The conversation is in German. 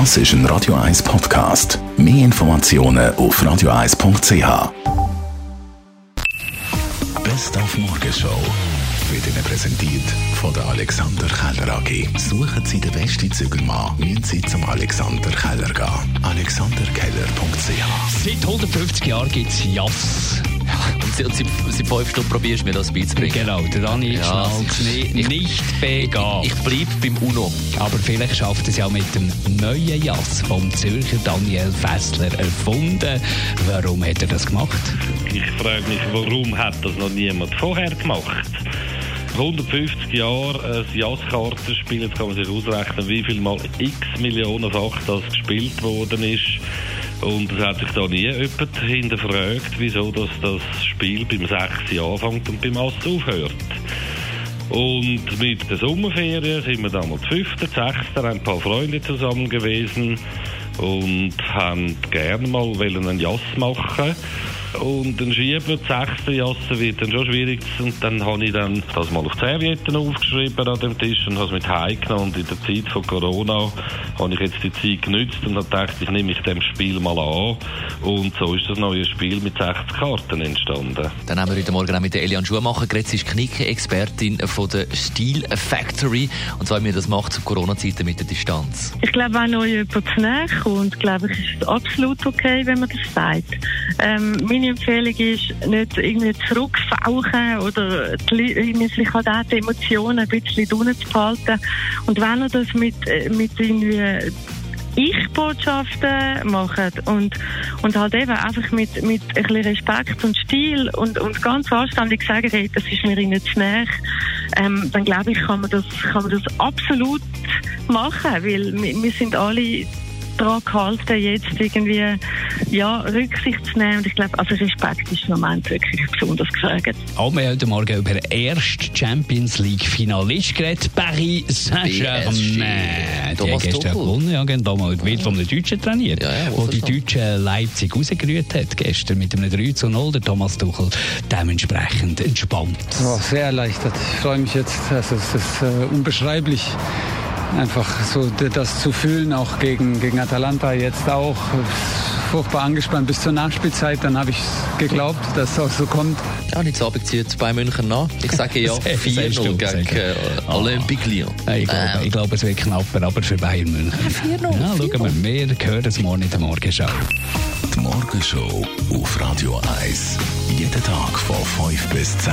Das ist ein Radio 1 Podcast. Mehr Informationen auf radio1.ch. Best auf Morgenshow wird Ihnen präsentiert von der Alexander Keller AG. Suchen Sie den besten Zügelmann, müssen Sie zum Alexander Keller gehen. AlexanderKeller.ch Seit 150 Jahren gibt es Jass. Und seit, seit, fünf Stunden probierst du mir das beizubringen. Genau, der Dani Ja, schnallt nicht, nicht begehen. Ich bleibe beim UNO. Aber vielleicht schafft es ja mit dem neuen Jass vom Zürcher Daniel Fessler erfunden. Warum hat er das gemacht? Ich frage mich, warum hat das noch niemand vorher gemacht? 150 Jahre ein Jazzkartenspiel, jetzt kann man sich ausrechnen, wie viel mal x Millionenfach das gespielt worden ist. Und es hat sich da nie jemand hinterfragt, wieso dass das Spiel beim 6 anfängt und beim Ass aufhört. Und mit der Sommerferien sind wir damals 5., 6., haben ein paar Freunde zusammen gewesen und haben gerne mal einen Jass machen. Und dann schieben, das sechste Jassen wird dann schon schwierig. Und dann habe ich dann das mal auf die Servietten aufgeschrieben an dem Tisch und habe es mit heimgenommen. Und in der Zeit von Corona habe ich jetzt die Zeit genützt und habe gedacht, ich nehme mich dem Spiel mal an. Und so ist das neue Spiel mit 60 Karten entstanden. Dann haben wir heute Morgen auch mit der Elian Schumacher geredet. Sie ist Knicke-Expertin von der Steel Factory. Und zwar, wie man das macht zu Corona-Zeiten mit der Distanz. Ich glaube, wenn euch jemand zu näher kommt, glaube ich, ist es absolut okay, wenn man das sagt. Ähm, meine Empfehlung ist, nicht irgendwie zurückfauchen oder die, sich halt die Emotionen ein bisschen unten zu behalten. Und wenn ihr das mit, äh, mit irgendwie ich-Botschaften machen und, und halt eben einfach mit, mit ein bisschen Respekt und Stil und, und ganz anständig sagen, hey, das ist mir ihnen zu näher, ähm, dann glaube ich, kann man das, kann man das absolut machen, weil wir, wir sind alle daran gehalten, jetzt irgendwie ja, Rücksicht zu nehmen und ich glaube, also Respekt ist im Moment wirklich besonders gefragt. Auch wir haben heute Morgen über den ersten Champions League Finalist geredet, Paris Saint-Germain. Die Thomas haben gestern Tuchel. gewonnen, ja, genau. Damals wird von einem Deutschen trainiert, Ja, ja, wo die schon. Deutschen Leipzig rausgerührt hat gestern mit einem 3 zu 0. Der Thomas Tuchel dementsprechend entspannt. Oh, sehr erleichtert. Ich freue mich jetzt. Also es ist äh, unbeschreiblich, einfach so das zu fühlen, auch gegen, gegen Atalanta jetzt auch. Furchtbar angespannt bis zur Nachspielzeit. Dann habe ich geglaubt, dass es auch so kommt. Ja, und jetzt Abend zieht bei München nach. Ich sage ja Sehr, sehr 4-0 stimmt, gegen äh, Olympique Lyon. Äh, Ich glaube, Äh, ich glaube, es wird knapper, aber für Bayern München. 4-0, Ja, schauen wir. Wir hören es morgen in der Morgenschau. Die Morgenshow auf Radio 1. Jeden Tag von 5 bis 10.